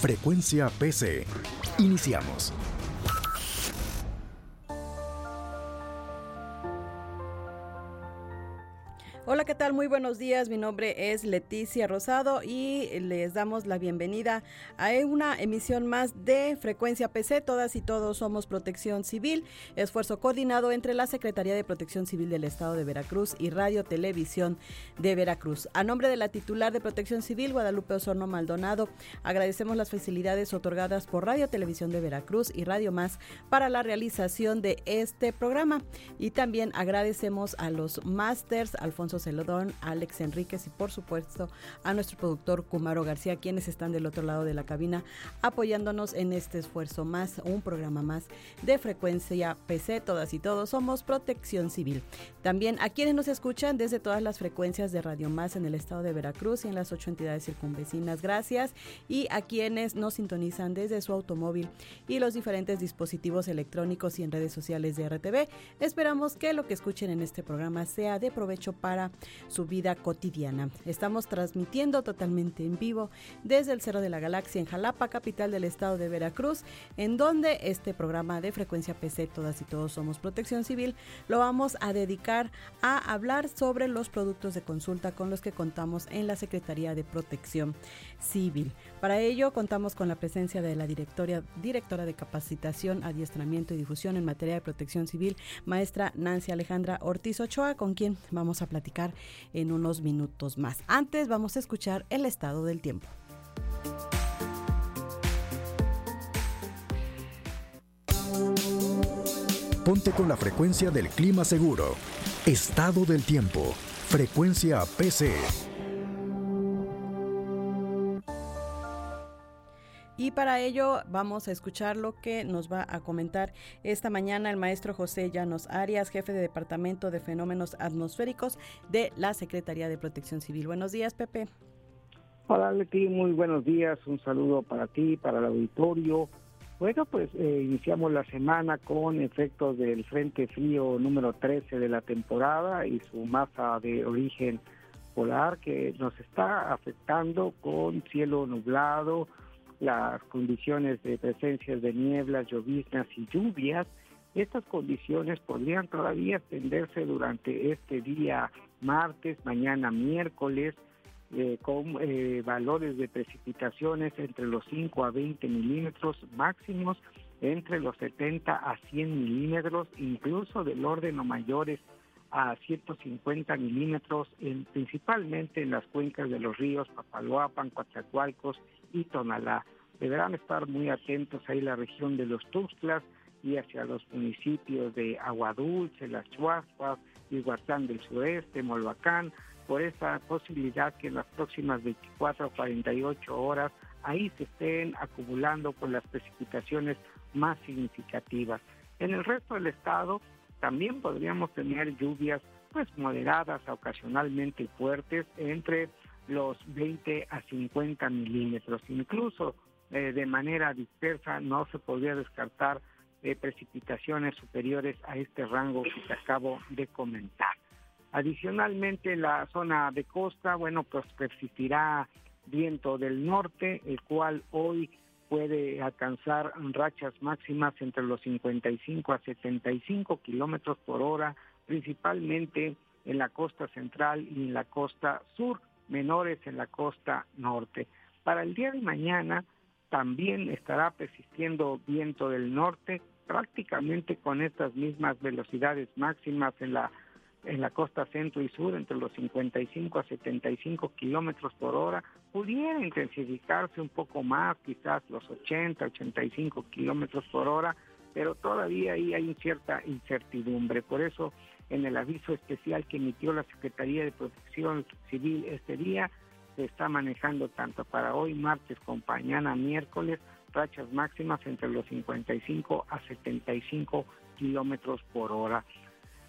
Frecuencia PC. Iniciamos. Hola, ¿qué tal? Muy buenos días. Mi nombre es Leticia Rosado y les damos la bienvenida a una emisión más de Frecuencia PC. Todas y todos somos Protección Civil, esfuerzo coordinado entre la Secretaría de Protección Civil del Estado de Veracruz y Radio Televisión de Veracruz. A nombre de la titular de Protección Civil, Guadalupe Osorno Maldonado, agradecemos las facilidades otorgadas por Radio Televisión de Veracruz y Radio Más para la realización de este programa. Y también agradecemos a los másters Alfonso Celodón, Alex Enríquez y por supuesto a nuestro productor Kumaro García, quienes están del otro lado de la cabina apoyándonos en este esfuerzo más, un programa más de frecuencia PC, todas y todos somos protección civil. También a quienes nos escuchan desde todas las frecuencias de Radio Más en el estado de Veracruz y en las ocho entidades circunvecinas, gracias. Y a quienes nos sintonizan desde su automóvil y los diferentes dispositivos electrónicos y en redes sociales de RTV, esperamos que lo que escuchen en este programa sea de provecho para su vida cotidiana. Estamos transmitiendo totalmente en vivo desde el Cerro de la Galaxia en Jalapa, capital del estado de Veracruz, en donde este programa de frecuencia PC, todas y todos somos protección civil, lo vamos a dedicar a hablar sobre los productos de consulta con los que contamos en la Secretaría de Protección Civil. Para ello contamos con la presencia de la directora, directora de capacitación, adiestramiento y difusión en materia de protección civil, maestra Nancy Alejandra Ortiz Ochoa, con quien vamos a platicar en unos minutos más. Antes vamos a escuchar el estado del tiempo. Ponte con la frecuencia del clima seguro. Estado del tiempo. Frecuencia PC. Para ello vamos a escuchar lo que nos va a comentar esta mañana el maestro José Llanos Arias, jefe de Departamento de Fenómenos Atmosféricos de la Secretaría de Protección Civil. Buenos días, Pepe. Hola, Leti, muy buenos días. Un saludo para ti, para el auditorio. Bueno, pues eh, iniciamos la semana con efectos del Frente Frío número 13 de la temporada y su masa de origen polar que nos está afectando con cielo nublado, las condiciones de presencia de nieblas, lloviznas y lluvias. Estas condiciones podrían todavía extenderse durante este día martes, mañana miércoles, eh, con eh, valores de precipitaciones entre los 5 a 20 milímetros máximos, entre los 70 a 100 milímetros, incluso del orden o mayores a 150 milímetros, en, principalmente en las cuencas de los ríos Papaloapan, Coatzacoalcos y Tonalá. Deberán estar muy atentos ahí la región de los Tuxtlas y hacia los municipios de Aguadulce, Las Chuaspas, Iguazán del Sureste, Molbacán, por esa posibilidad que en las próximas 24 a 48 horas ahí se estén acumulando con las precipitaciones más significativas. En el resto del estado también podríamos tener lluvias pues moderadas, ocasionalmente fuertes, entre los 20 a 50 milímetros. Incluso eh, de manera dispersa no se podría descartar eh, precipitaciones superiores a este rango que te acabo de comentar. Adicionalmente, la zona de costa, bueno, pues persistirá viento del norte, el cual hoy puede alcanzar rachas máximas entre los 55 a 75 kilómetros por hora, principalmente en la costa central y en la costa sur, menores en la costa norte. Para el día de mañana también estará persistiendo viento del norte, prácticamente con estas mismas velocidades máximas en la en la costa centro y sur entre los 55 a 75 kilómetros por hora, pudiera intensificarse un poco más, quizás los 80, 85 kilómetros por hora, pero todavía ahí hay cierta incertidumbre. Por eso, en el aviso especial que emitió la Secretaría de Protección Civil este día, se está manejando tanto para hoy martes como mañana miércoles rachas máximas entre los 55 a 75 kilómetros por hora.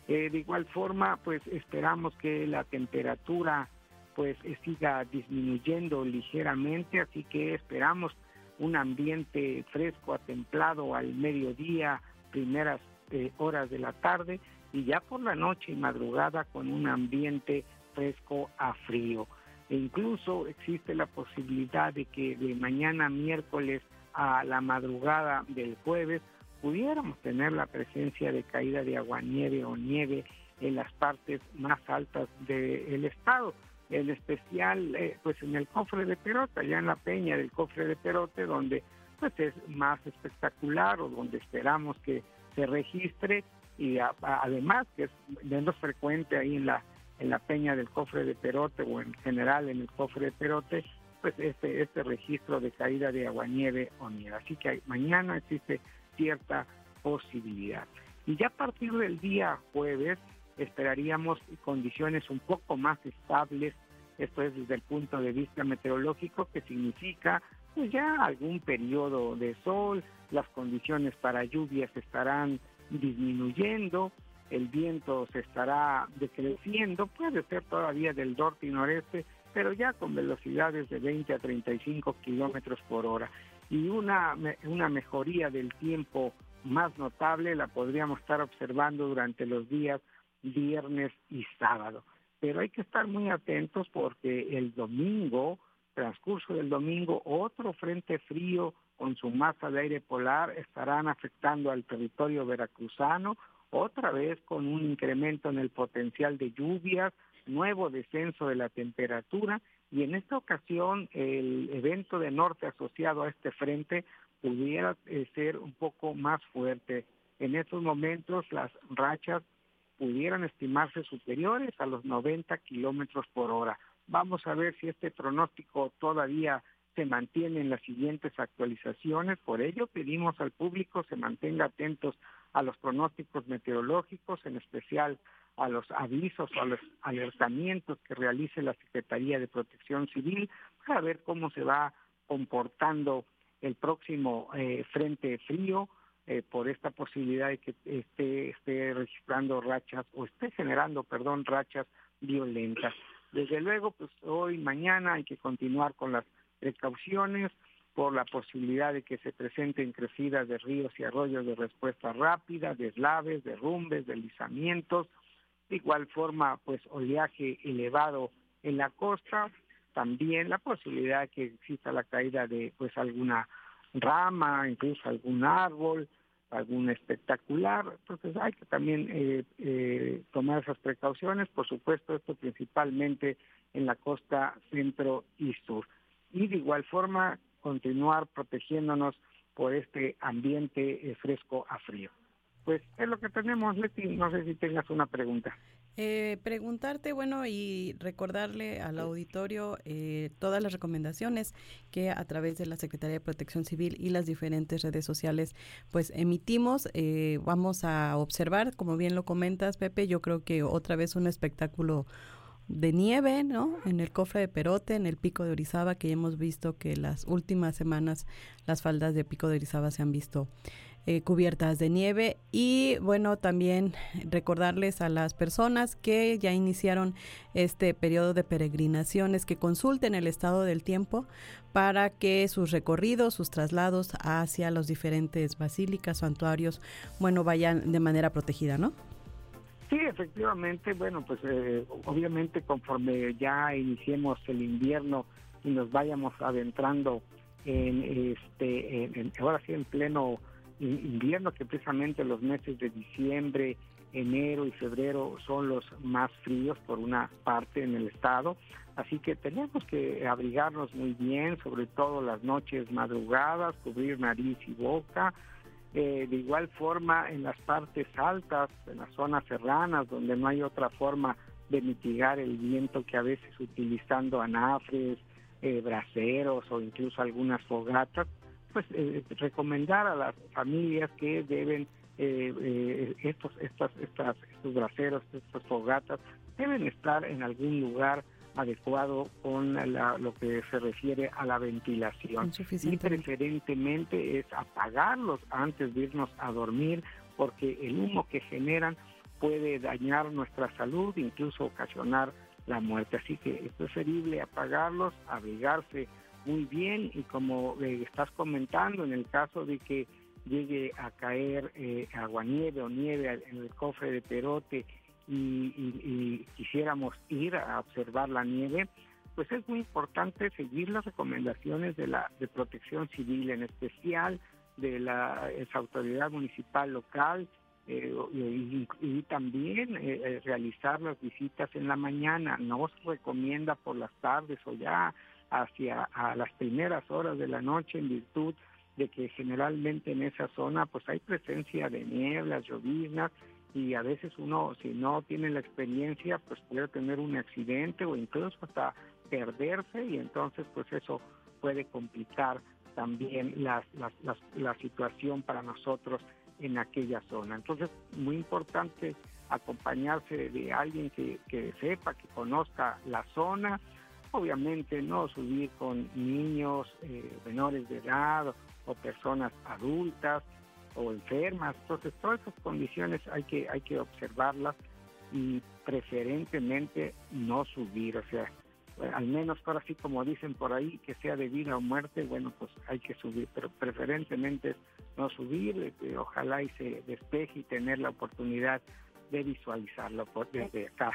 Eh, de igual forma, pues esperamos que la temperatura pues siga disminuyendo ligeramente, así que esperamos un ambiente fresco a templado al mediodía, primeras eh, horas de la tarde y ya por la noche y madrugada con un ambiente fresco a frío. E incluso existe la posibilidad de que de mañana miércoles a la madrugada del jueves pudiéramos tener la presencia de caída de agua nieve o nieve en las partes más altas del estado, en especial eh, pues en el cofre de Perote, allá en la peña del cofre de Perote, donde pues es más espectacular o donde esperamos que se registre y además que es menos frecuente ahí en la en la peña del cofre de Perote o en general en el cofre de Perote, pues este este registro de caída de aguanieve o nieve. Así que mañana existe cierta posibilidad. Y ya a partir del día jueves esperaríamos condiciones un poco más estables, esto es desde el punto de vista meteorológico, que significa pues ya algún periodo de sol, las condiciones para lluvias estarán disminuyendo, el viento se estará decreciendo, puede ser todavía del norte y noreste, pero ya con velocidades de 20 a 35 kilómetros por hora. Y una, una mejoría del tiempo más notable la podríamos estar observando durante los días viernes y sábado. Pero hay que estar muy atentos porque el domingo, transcurso del domingo, otro frente frío con su masa de aire polar estarán afectando al territorio veracruzano, otra vez con un incremento en el potencial de lluvias, nuevo descenso de la temperatura y en esta ocasión el evento de norte asociado a este frente pudiera eh, ser un poco más fuerte. En estos momentos las rachas pudieran estimarse superiores a los 90 kilómetros por hora. Vamos a ver si este pronóstico todavía se mantiene en las siguientes actualizaciones. Por ello pedimos al público se mantenga atentos a los pronósticos meteorológicos, en especial a los avisos o a los alertamientos que realice la Secretaría de Protección Civil para ver cómo se va comportando el próximo eh, frente frío eh, por esta posibilidad de que esté, esté registrando rachas o esté generando, perdón, rachas violentas. Desde luego, pues hoy, mañana hay que continuar con las precauciones por la posibilidad de que se presenten crecidas de ríos y arroyos de respuesta rápida, deslaves, derrumbes, deslizamientos, de igual forma pues oleaje elevado en la costa, también la posibilidad de que exista la caída de pues alguna rama, incluso algún árbol, algún espectacular, entonces hay que también eh, eh, tomar esas precauciones, por supuesto esto principalmente en la costa centro y sur y de igual forma continuar protegiéndonos por este ambiente eh, fresco a frío. Pues es lo que tenemos, Leti. No sé si tengas una pregunta. Eh, preguntarte, bueno, y recordarle al auditorio eh, todas las recomendaciones que a través de la Secretaría de Protección Civil y las diferentes redes sociales, pues emitimos. vamos a observar, como bien lo comentas, Pepe, yo creo que otra vez un espectáculo de nieve, ¿no? En el cofre de Perote, en el pico de Orizaba, que hemos visto que las últimas semanas las faldas de pico de Orizaba se han visto eh, cubiertas de nieve. Y bueno, también recordarles a las personas que ya iniciaron este periodo de peregrinaciones que consulten el estado del tiempo para que sus recorridos, sus traslados hacia los diferentes basílicas, santuarios, bueno, vayan de manera protegida, ¿no? Sí, efectivamente, bueno, pues eh, obviamente conforme ya iniciemos el invierno y nos vayamos adentrando en este, en, ahora sí en pleno invierno, que precisamente los meses de diciembre, enero y febrero son los más fríos por una parte en el estado, así que tenemos que abrigarnos muy bien, sobre todo las noches madrugadas, cubrir nariz y boca, eh, de igual forma, en las partes altas, en las zonas serranas, donde no hay otra forma de mitigar el viento que a veces utilizando anafres, eh, braseros o incluso algunas fogatas, pues eh, recomendar a las familias que deben eh, estos, estas, estas, estos braseros, estas fogatas, deben estar en algún lugar adecuado con lo que se refiere a la ventilación. Y preferentemente es apagarlos antes de irnos a dormir porque el humo que generan puede dañar nuestra salud, incluso ocasionar la muerte. Así que es preferible apagarlos, abrigarse muy bien y como eh, estás comentando, en el caso de que llegue a caer eh, aguanieve o nieve en el cofre de perote y, quisiéramos ir a observar la nieve, pues es muy importante seguir las recomendaciones de la de Protección Civil, en especial de la autoridad municipal local eh, y, también eh, eh, realizar las visitas en la mañana. No se recomienda por las tardes o ya hacia a las primeras horas de la noche en virtud de que generalmente en esa zona pues hay presencia de nieblas, lloviznas y a veces uno si no tiene la experiencia pues puede tener un accidente o incluso hasta perderse y entonces pues eso puede complicar también la, la, situación para nosotros en aquella zona. Entonces, muy importante acompañarse de alguien que, que sepa, que conozca la zona, obviamente no subir con niños eh, menores de edad o personas adultas, o enfermas. Entonces, todas esas condiciones hay que, hay que observarlas y preferentemente no subir, o sea, al menos ahora sí como dicen por ahí, que sea de vida o muerte, bueno, pues hay que subir, pero preferentemente no subir, eh, ojalá y se despeje y tener la oportunidad de visualizarlo desde acá.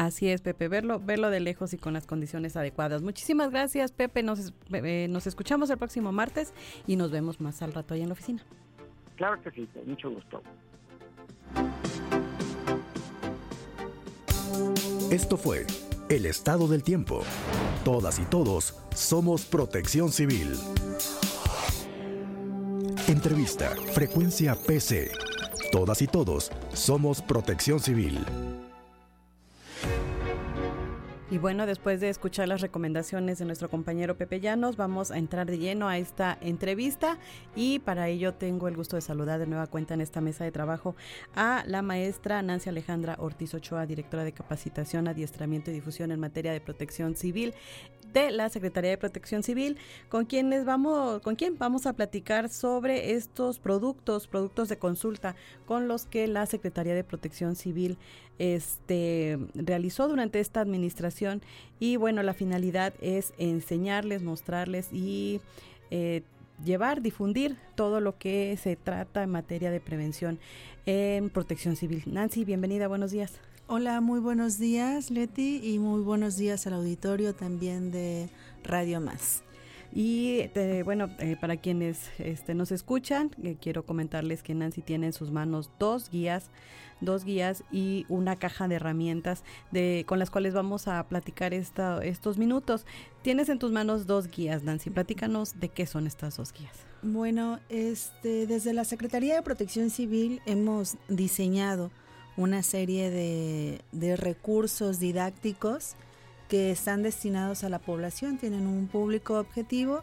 Así es, Pepe, verlo, verlo de lejos y con las condiciones adecuadas. Muchísimas gracias, Pepe. Nos, eh, nos escuchamos el próximo martes y nos vemos más al rato ahí en la oficina. Claro que sí, mucho gusto. Esto fue El Estado del Tiempo. Todas y todos somos protección civil. Entrevista, frecuencia PC. Todas y todos somos protección civil. Y bueno, después de escuchar las recomendaciones de nuestro compañero Pepe Llanos, vamos a entrar de lleno a esta entrevista. Y para ello tengo el gusto de saludar de nueva cuenta en esta mesa de trabajo a la maestra Nancy Alejandra Ortiz Ochoa, directora de capacitación, adiestramiento y difusión en materia de protección civil de la Secretaría de Protección Civil, con quienes vamos, con quien vamos a platicar sobre estos productos, productos de consulta con los que la Secretaría de Protección Civil este, realizó durante esta administración y bueno, la finalidad es enseñarles, mostrarles y eh, llevar, difundir todo lo que se trata en materia de prevención en protección civil. Nancy, bienvenida, buenos días. Hola, muy buenos días Leti y muy buenos días al auditorio también de Radio Más. Y eh, bueno, eh, para quienes este, nos escuchan, quiero comentarles que Nancy tiene en sus manos dos guías dos guías y una caja de herramientas de, con las cuales vamos a platicar esta, estos minutos. Tienes en tus manos dos guías, Nancy. Platícanos de qué son estas dos guías. Bueno, este, desde la Secretaría de Protección Civil hemos diseñado una serie de, de recursos didácticos que están destinados a la población, tienen un público objetivo,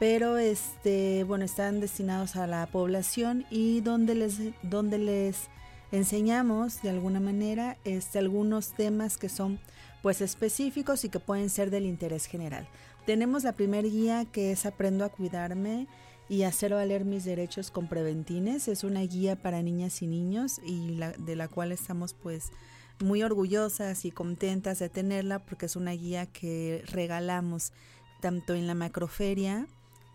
pero este, bueno, están destinados a la población y donde les, donde les enseñamos de alguna manera este, algunos temas que son pues específicos y que pueden ser del interés general. Tenemos la primera guía que es Aprendo a cuidarme y hacer valer mis derechos con preventines. Es una guía para niñas y niños y de la cual estamos pues muy orgullosas y contentas de tenerla porque es una guía que regalamos tanto en la macroferia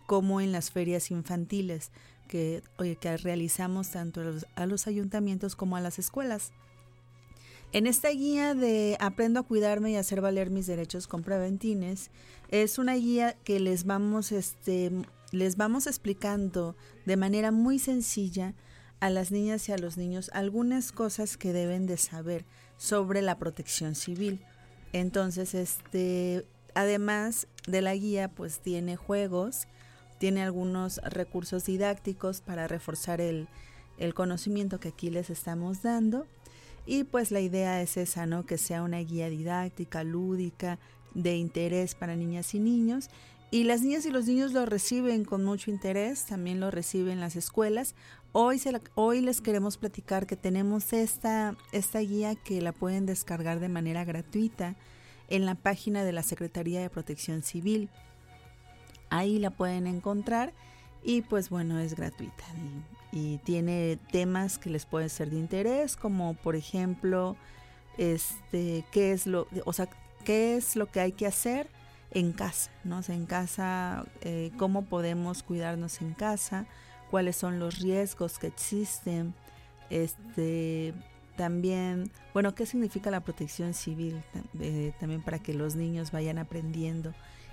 como en las ferias infantiles que, que realizamos tanto a los, ayuntamientos como a las escuelas. En esta guía de Aprendo a cuidarme y hacer valer mis derechos con preventines, es una guía que les vamos, este, les vamos explicando de manera muy sencilla a las niñas y a los niños algunas cosas que deben de saber sobre la protección civil. Entonces, este, además de la guía, pues tiene juegos, tiene algunos recursos didácticos para reforzar el, conocimiento que aquí les estamos dando. Y pues la idea es esa, ¿no? Que sea una guía didáctica, lúdica, de interés para niñas y niños. Y las niñas y los niños lo reciben con mucho interés, también lo reciben las escuelas. Hoy, hoy les queremos platicar que tenemos esta, esta guía que la pueden descargar de manera gratuita en la página de la Secretaría de Protección Civil. Ahí la pueden encontrar y pues bueno, es gratuita y, tiene temas que les pueden ser de interés, como por ejemplo, este, qué es lo, o sea, qué es lo que hay que hacer en casa, ¿no? en casa, eh, cómo podemos cuidarnos en casa, cuáles son los riesgos que existen, este, también, bueno, qué significa la protección civil, eh, también para que los niños vayan aprendiendo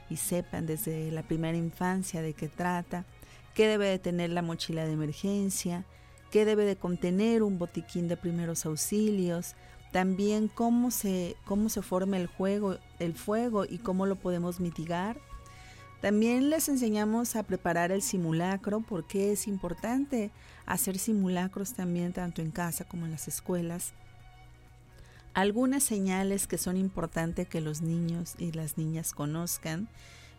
y sepan desde la primera infancia de qué trata, qué debe de tener la mochila de emergencia, qué debe de contener un botiquín de primeros auxilios, también cómo se, cómo se forma el, juego, el fuego y cómo lo podemos mitigar. También les enseñamos a preparar el simulacro porque es importante hacer simulacros también tanto en casa como en las escuelas. Algunas señales que son importantes que los niños y las niñas conozcan.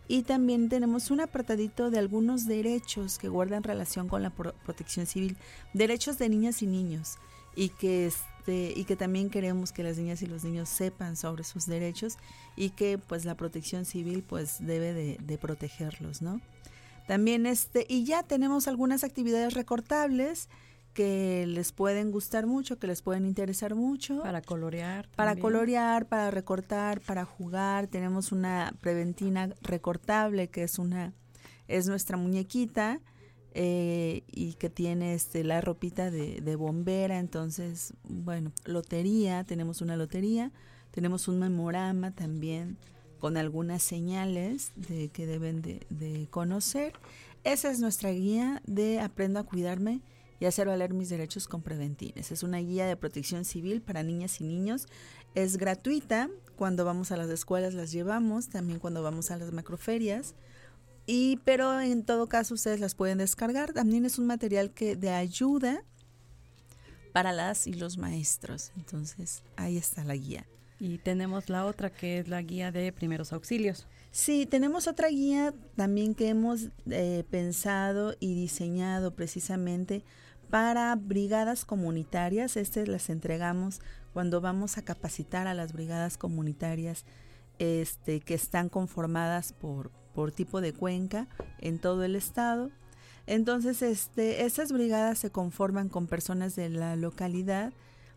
Y también tenemos un apartadito de algunos derechos que guardan relación con la protección civil, derechos de niñas y niños, y que este, y que también queremos que las niñas y los niños sepan sobre sus derechos y que pues la protección civil pues debe de, protegerlos, ¿no? También este, y ya tenemos algunas actividades recortables que les pueden gustar mucho, que les pueden interesar mucho. Para colorear. Para colorear, para recortar, para jugar. Tenemos una preventina recortable que es una, es nuestra muñequita eh, y que tiene este, la ropita de, de, bombera. Entonces, bueno, lotería, tenemos una lotería, tenemos un memorama también con algunas señales de que deben de, de conocer. Esa es nuestra guía de Aprendo a cuidarme y hacer valer mis derechos con Preventines. Es una guía de protección civil para niñas y niños. Es gratuita. Cuando vamos a las escuelas las llevamos, también cuando vamos a las macroferias. Y, pero en todo caso ustedes las pueden descargar. También es un material que de ayuda para las y los maestros. Entonces, ahí está la guía. Y tenemos la otra que es la guía de primeros auxilios. Sí, tenemos otra guía también que hemos eh, pensado y diseñado precisamente para brigadas comunitarias. Estas las entregamos cuando vamos a capacitar a las brigadas comunitarias este, que están conformadas por, por tipo de cuenca en todo el estado. Entonces, este, esas brigadas se conforman con personas de la localidad,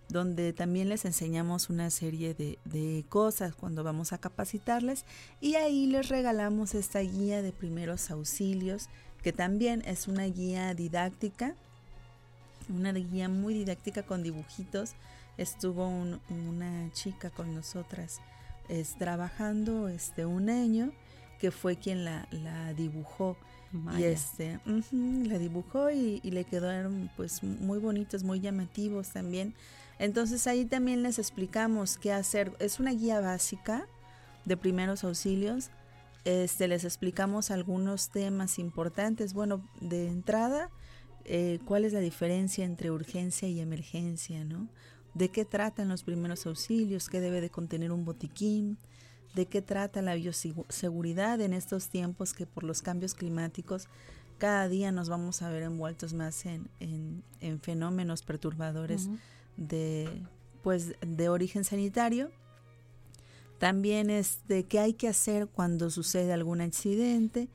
donde también les enseñamos una serie de, de, cosas cuando vamos a capacitarles y ahí les regalamos esta guía de primeros auxilios, que también es una guía didáctica, una guía muy didáctica con dibujitos. Estuvo una chica con nosotras es, trabajando este, un año que fue quien la, la dibujó. Y este, la dibujó y, le quedaron pues muy bonitos, muy llamativos también. Entonces ahí también les explicamos qué hacer. Es una guía básica de primeros auxilios. Este, les explicamos algunos temas importantes. Bueno, de entrada, eh, cuál es la diferencia entre urgencia y emergencia, ¿no? De qué tratan los primeros auxilios, qué debe de contener un botiquín, de qué trata la bioseguridad en estos tiempos que por los cambios climáticos cada día nos vamos a ver envueltos más en, en, fenómenos perturbadores de, pues, de origen sanitario. También este, qué hay que hacer cuando sucede algún accidente,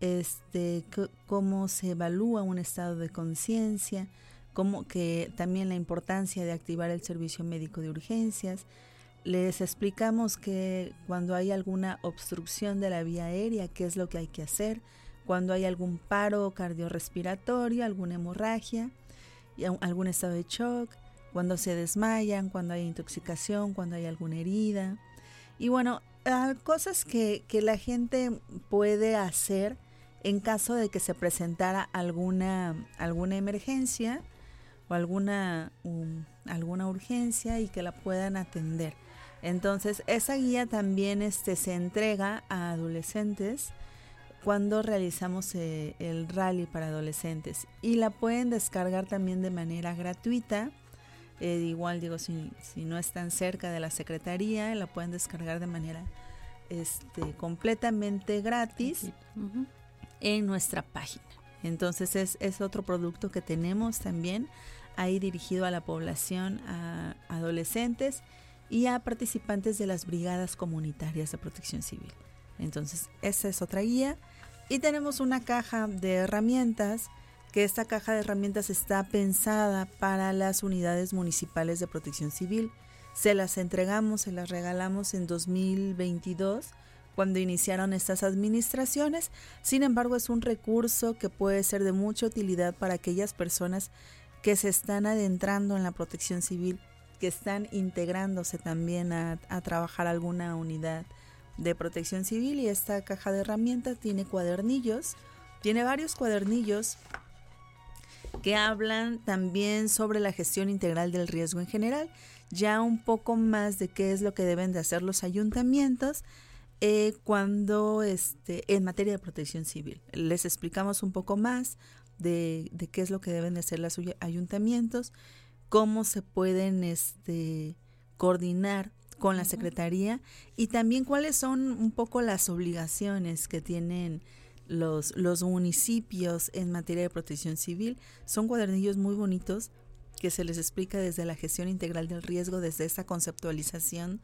este, cómo se evalúa un estado de conciencia, cómo que también la importancia de activar el servicio médico de urgencias, les explicamos que cuando hay alguna obstrucción de la vía aérea, qué es lo que hay que hacer, cuando hay algún paro cardiorrespiratorio, alguna hemorragia, algún estado de shock, cuando se desmayan, cuando hay intoxicación, cuando hay alguna herida. Y bueno, ah, cosas que, que la gente puede hacer en caso de que se presentara alguna, alguna emergencia o alguna, alguna urgencia y que la puedan atender. Entonces, esa guía también este, se entrega a adolescentes cuando realizamos eh, el rally para adolescentes y la pueden descargar también de manera gratuita. Eh, igual digo, si, no están cerca de la secretaría, la pueden descargar de manera este, completamente gratis en nuestra página. Entonces es, es otro producto que tenemos también ahí dirigido a la población, a adolescentes y a participantes de las brigadas comunitarias de protección civil. Entonces, esa es otra guía. Y tenemos una caja de herramientas, que esta caja de herramientas está pensada para las unidades municipales de protección civil. Se las entregamos, se las regalamos en 2022 cuando iniciaron estas administraciones. Sin embargo, es un recurso que puede ser de mucha utilidad para aquellas personas que se están adentrando en la protección civil, que están integrándose también a, trabajar alguna unidad de protección civil y esta caja de herramientas tiene cuadernillos, tiene varios cuadernillos que hablan también sobre la gestión integral del riesgo en general, ya un poco más de qué es lo que deben de hacer los ayuntamientos eh, cuando este, en materia de protección civil. Les explicamos un poco más de, qué es lo que deben de hacer los ayuntamientos, cómo se pueden este, coordinar con la Secretaría y también cuáles son un poco las obligaciones que tienen los, los municipios en materia de protección civil. Son cuadernillos muy bonitos que se les explica desde la gestión integral del riesgo, desde esa conceptualización,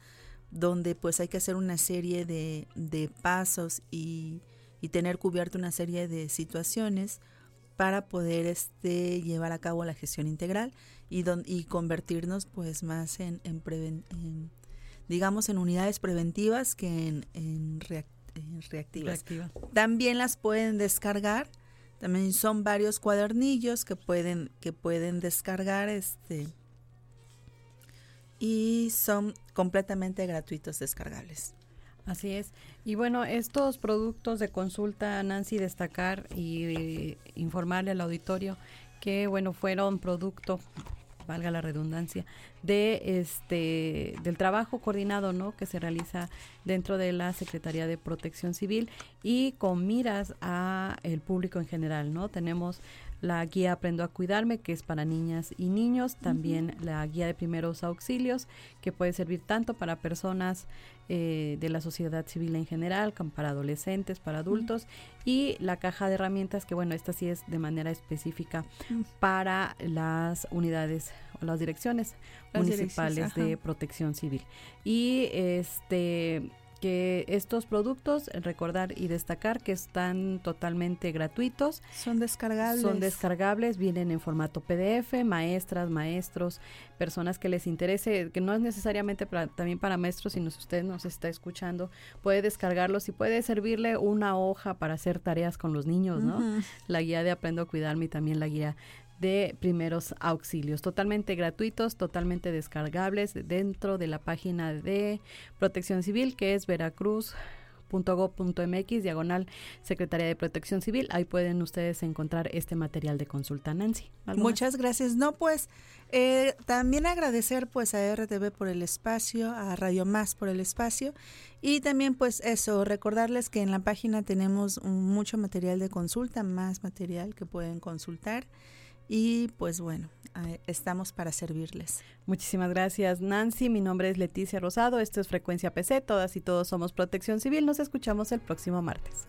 donde pues hay que hacer una serie de, de pasos y, y tener cubierto una serie de situaciones para poder este, llevar a cabo la gestión integral y, y convertirnos pues más en, digamos en unidades preventivas que en, reactivas. También las pueden descargar. También son varios cuadernillos que pueden que pueden descargar este y son completamente gratuitos descargables. Así es. Y bueno, estos productos de consulta, Nancy, destacar y eh, informarle al auditorio que, bueno, fueron producto valga la redundancia, de este del trabajo coordinado, ¿no? que se realiza dentro de la Secretaría de Protección Civil y con miras a el público en general, ¿no? Tenemos la guía Aprendo a Cuidarme, que es para niñas y niños, también la guía de primeros auxilios, que puede servir tanto para personas eh, de la sociedad civil en general, como para adolescentes, para adultos, y la caja de herramientas, que bueno, esta sí es de manera específica para las unidades o las direcciones municipales de protección civil. Y este que estos productos, recordar y destacar que están totalmente gratuitos. Son descargables. Son descargables, vienen en formato PDF, maestras, maestros, personas que les interese, que no es necesariamente para, también para maestros, sino si usted nos está escuchando, puede descargarlos y puede servirle una hoja para hacer tareas con los niños, ¿no? La guía de Aprendo a Cuidarme y también la guía de primeros auxilios, totalmente gratuitos, totalmente descargables dentro de la página de Protección Civil que es veracruz.gov.mx diagonal Secretaría de Protección Civil. Ahí pueden ustedes encontrar este material de consulta, Nancy. Muchas gracias. No, pues eh, también agradecer pues a RTV por el espacio, a Radio Más por el espacio y también pues eso, recordarles que en la página tenemos mucho material de consulta, más material que pueden consultar. Y pues bueno, estamos para servirles. Muchísimas gracias Nancy, mi nombre es Leticia Rosado, esto es Frecuencia PC, todas y todos somos Protección Civil, nos escuchamos el próximo martes.